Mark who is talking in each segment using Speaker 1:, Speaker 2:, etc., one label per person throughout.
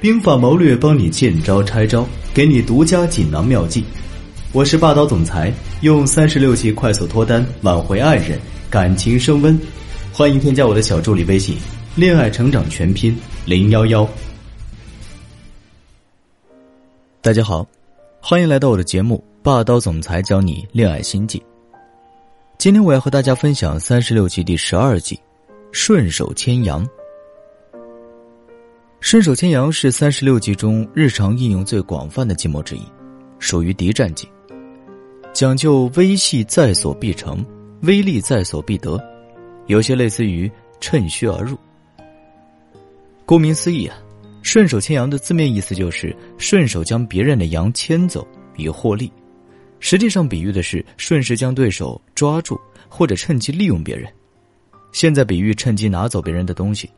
Speaker 1: 兵法谋略帮你见招拆招，给你独家锦囊妙计。我是霸道总裁，用三十六计快速脱单，挽回爱人，感情升温。欢迎添加我的小助理微信“恋爱成长全拼零幺幺”。大家好，欢迎来到我的节目《霸道总裁教你恋爱心计》。今天我要和大家分享三十六计第十二计“顺手牵羊”。顺手牵羊是三十六计中日常应用最广泛的计谋之一，属于敌战计，讲究微细在所必成，威力在所必得，有些类似于趁虚而入。顾名思义啊，顺手牵羊的字面意思就是顺手将别人的羊牵走以获利，实际上比喻的是顺势将对手抓住或者趁机利用别人。现在比喻趁机拿走别人的东西。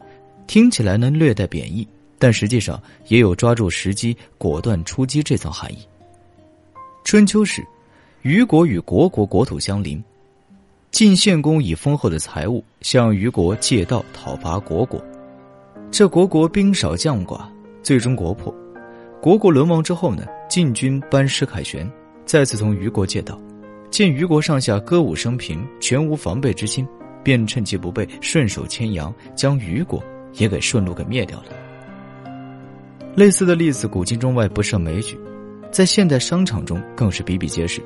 Speaker 1: 听起来呢略带贬义，但实际上也有抓住时机果断出击这层含义。春秋时，虞国与虢国国土相邻，晋献公以丰厚的财物向虞国借道讨伐虢国，这虢国兵少将寡，最终国破。虢国沦亡之后呢，晋军班师凯旋，再次从虞国借道，见虞国上下歌舞升平，全无防备之心，便趁其不备，顺手牵羊，将虞国。也给顺路给灭掉了。类似的例子，古今中外不胜枚举，在现代商场中更是比比皆是。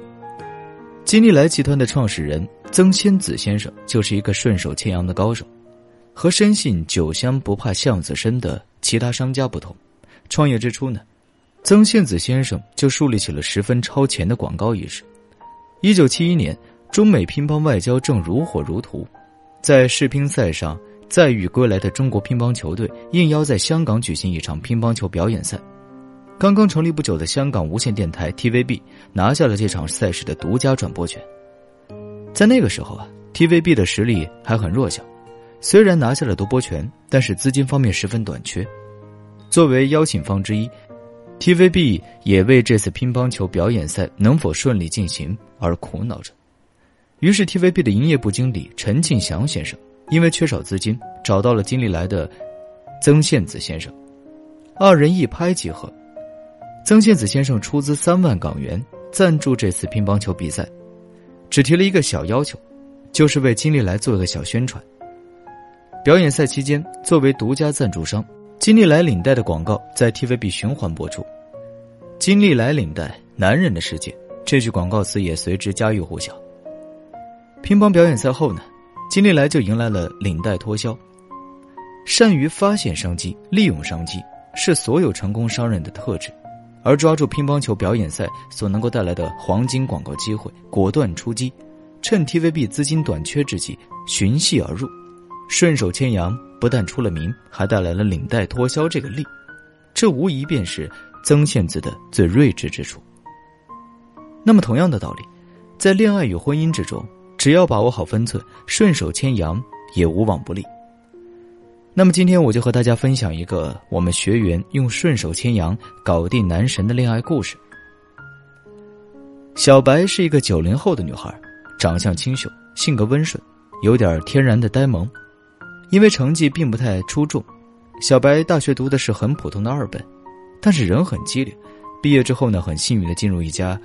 Speaker 1: 金利来集团的创始人曾仙子先生就是一个顺手牵羊的高手。和深信“酒香不怕巷子深”的其他商家不同，创业之初呢，曾仙子先生就树立起了十分超前的广告意识。一九七一年，中美乒乓外交正如火如荼，在世乒赛上。载誉归来的中国乒乓球队应邀在香港举行一场乒乓球表演赛。刚刚成立不久的香港无线电台 TVB 拿下了这场赛事的独家转播权。在那个时候啊，TVB 的实力还很弱小，虽然拿下了独播权，但是资金方面十分短缺。作为邀请方之一，TVB 也为这次乒乓球表演赛能否顺利进行而苦恼着。于是，TVB 的营业部经理陈庆祥先生。因为缺少资金，找到了金利来的曾宪子先生，二人一拍即合。曾宪子先生出资三万港元赞助这次乒乓球比赛，只提了一个小要求，就是为金利来做个小宣传。表演赛期间，作为独家赞助商，金利来领带的广告在 TVB 循环播出。金利来领带，男人的世界，这句广告词也随之家喻户晓。乒乓表演赛后呢？金利来就迎来了领带脱销。善于发现商机、利用商机是所有成功商人的特质，而抓住乒乓球表演赛所能够带来的黄金广告机会，果断出击，趁 TVB 资金短缺之际寻隙而入，顺手牵羊，不但出了名，还带来了领带脱销这个利，这无疑便是曾宪梓的最睿智之处。那么，同样的道理，在恋爱与婚姻之中。只要把握好分寸，顺手牵羊也无往不利。那么今天我就和大家分享一个我们学员用顺手牵羊搞定男神的恋爱故事。小白是一个九零后的女孩，长相清秀，性格温顺，有点天然的呆萌。因为成绩并不太出众，小白大学读的是很普通的二本，但是人很机灵。毕业之后呢，很幸运的进入一家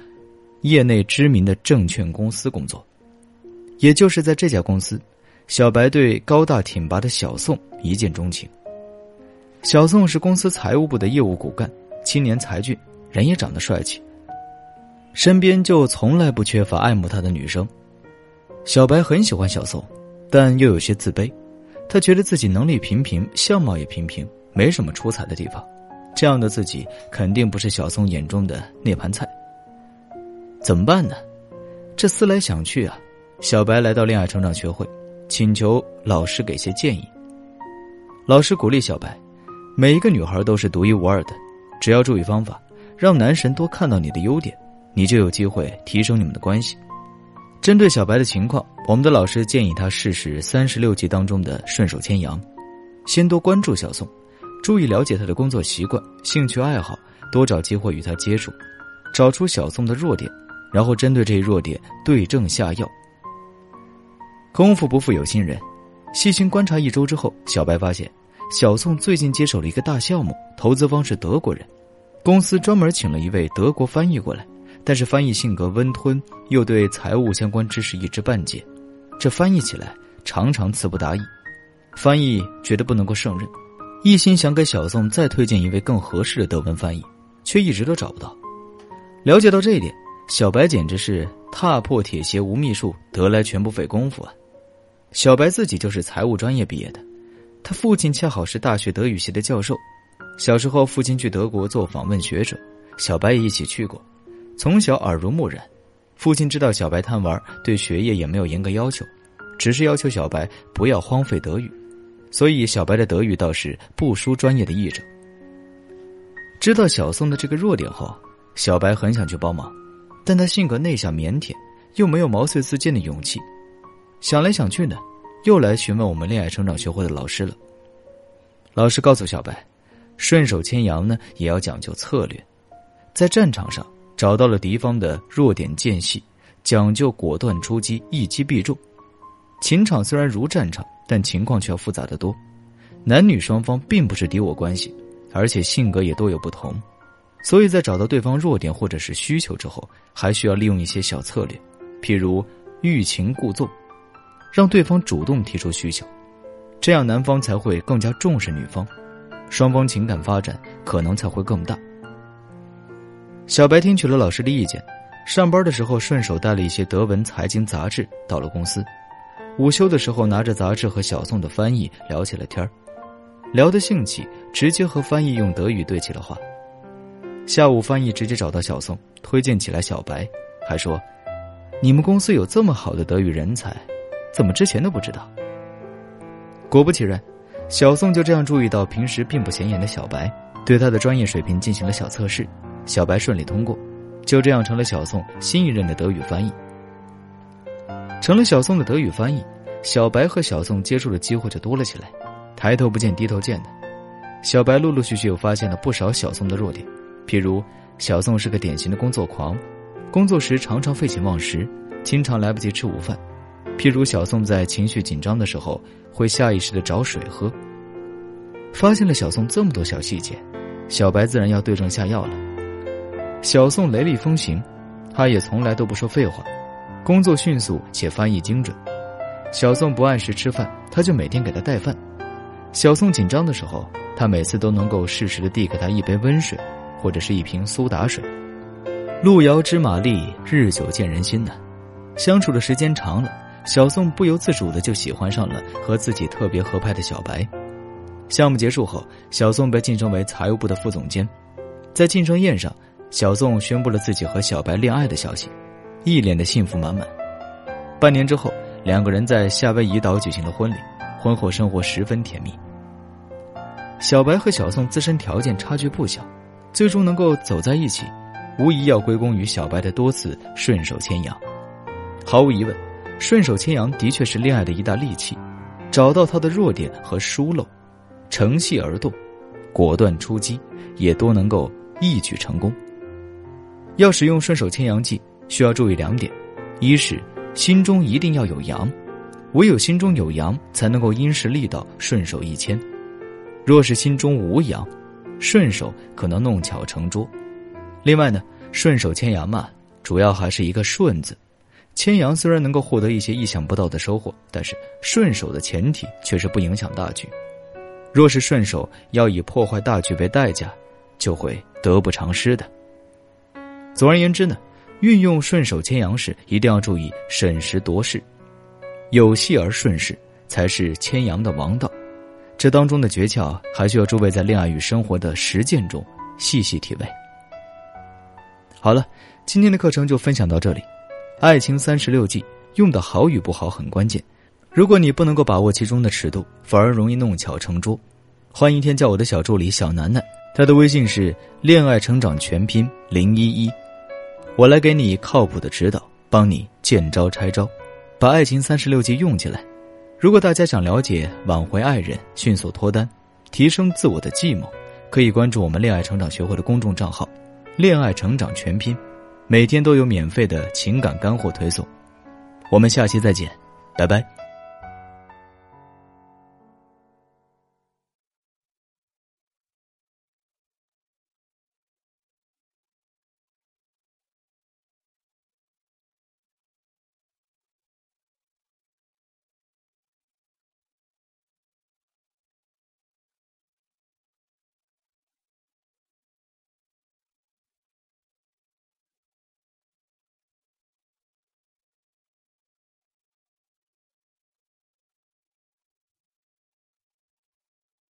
Speaker 1: 业内知名的证券公司工作。也就是在这家公司，小白对高大挺拔的小宋一见钟情。小宋是公司财务部的业务骨干，青年才俊，人也长得帅气。身边就从来不缺乏爱慕他的女生。小白很喜欢小宋，但又有些自卑。他觉得自己能力平平，相貌也平平，没什么出彩的地方。这样的自己肯定不是小宋眼中的那盘菜。怎么办呢？这思来想去啊。小白来到恋爱成长学会，请求老师给些建议。老师鼓励小白：“每一个女孩都是独一无二的，只要注意方法，让男神多看到你的优点，你就有机会提升你们的关系。”针对小白的情况，我们的老师建议他试试三十六计当中的顺手牵羊，先多关注小宋，注意了解他的工作习惯、兴趣爱好，多找机会与他接触，找出小宋的弱点，然后针对这一弱点对症下药。功夫不负有心人，细心观察一周之后，小白发现，小宋最近接手了一个大项目，投资方是德国人，公司专门请了一位德国翻译过来，但是翻译性格温吞，又对财务相关知识一知半解，这翻译起来常常词不达意，翻译觉得不能够胜任，一心想给小宋再推荐一位更合适的德文翻译，却一直都找不到。了解到这一点，小白简直是踏破铁鞋无觅处，得来全不费工夫啊！小白自己就是财务专业毕业的，他父亲恰好是大学德语系的教授。小时候，父亲去德国做访问学者，小白也一起去过，从小耳濡目染。父亲知道小白贪玩，对学业也没有严格要求，只是要求小白不要荒废德语，所以小白的德语倒是不输专业的译者。知道小宋的这个弱点后，小白很想去帮忙，但他性格内向腼腆，又没有毛遂自荐的勇气。想来想去呢，又来询问我们恋爱成长学会的老师了。老师告诉小白，顺手牵羊呢也要讲究策略，在战场上找到了敌方的弱点间隙，讲究果断出击，一击必中。情场虽然如战场，但情况却要复杂的多。男女双方并不是敌我关系，而且性格也都有不同，所以在找到对方弱点或者是需求之后，还需要利用一些小策略，譬如欲擒故纵。让对方主动提出需求，这样男方才会更加重视女方，双方情感发展可能才会更大。小白听取了老师的意见，上班的时候顺手带了一些德文财经杂志到了公司，午休的时候拿着杂志和小宋的翻译聊起了天儿，聊得兴起，直接和翻译用德语对起了话。下午翻译直接找到小宋，推荐起来小白，还说：“你们公司有这么好的德语人才。”怎么之前都不知道？果不其然，小宋就这样注意到平时并不显眼的小白，对他的专业水平进行了小测试，小白顺利通过，就这样成了小宋新一任的德语翻译。成了小宋的德语翻译，小白和小宋接触的机会就多了起来，抬头不见低头见的。小白陆陆续续又发现了不少小宋的弱点，譬如小宋是个典型的工作狂，工作时常常废寝忘食，经常来不及吃午饭。譬如小宋在情绪紧张的时候，会下意识的找水喝。发现了小宋这么多小细节，小白自然要对症下药了。小宋雷厉风行，他也从来都不说废话，工作迅速且翻译精准。小宋不按时吃饭，他就每天给他带饭。小宋紧张的时候，他每次都能够适时的递给他一杯温水，或者是一瓶苏打水。路遥知马力，日久见人心呢。相处的时间长了。小宋不由自主的就喜欢上了和自己特别合拍的小白。项目结束后，小宋被晋升为财务部的副总监。在晋升宴上，小宋宣布了自己和小白恋爱的消息，一脸的幸福满满。半年之后，两个人在夏威夷岛举行了婚礼，婚后生活十分甜蜜。小白和小宋自身条件差距不小，最终能够走在一起，无疑要归功于小白的多次顺手牵羊。毫无疑问。顺手牵羊的确是恋爱的一大利器，找到他的弱点和疏漏，乘隙而动，果断出击，也都能够一举成功。要使用顺手牵羊计，需要注意两点：一是心中一定要有羊，唯有心中有羊，才能够因势利导，顺手一牵；若是心中无羊，顺手可能弄巧成拙。另外呢，顺手牵羊嘛，主要还是一个顺字。牵羊虽然能够获得一些意想不到的收获，但是顺手的前提却是不影响大局。若是顺手要以破坏大局为代价，就会得不偿失的。总而言之呢，运用顺手牵羊时一定要注意审时度势，有戏而顺势才是牵羊的王道。这当中的诀窍还需要诸位在恋爱与生活的实践中细细体味。好了，今天的课程就分享到这里。爱情三十六计，用的好与不好很关键。如果你不能够把握其中的尺度，反而容易弄巧成拙。欢迎添加我的小助理小楠楠，他的微信是恋爱成长全拼零一一，我来给你靠谱的指导，帮你见招拆招，把爱情三十六计用起来。如果大家想了解挽回爱人、迅速脱单、提升自我的计谋，可以关注我们恋爱成长学会的公众账号“恋爱成长全拼”。每天都有免费的情感干货推送，我们下期再见，拜拜。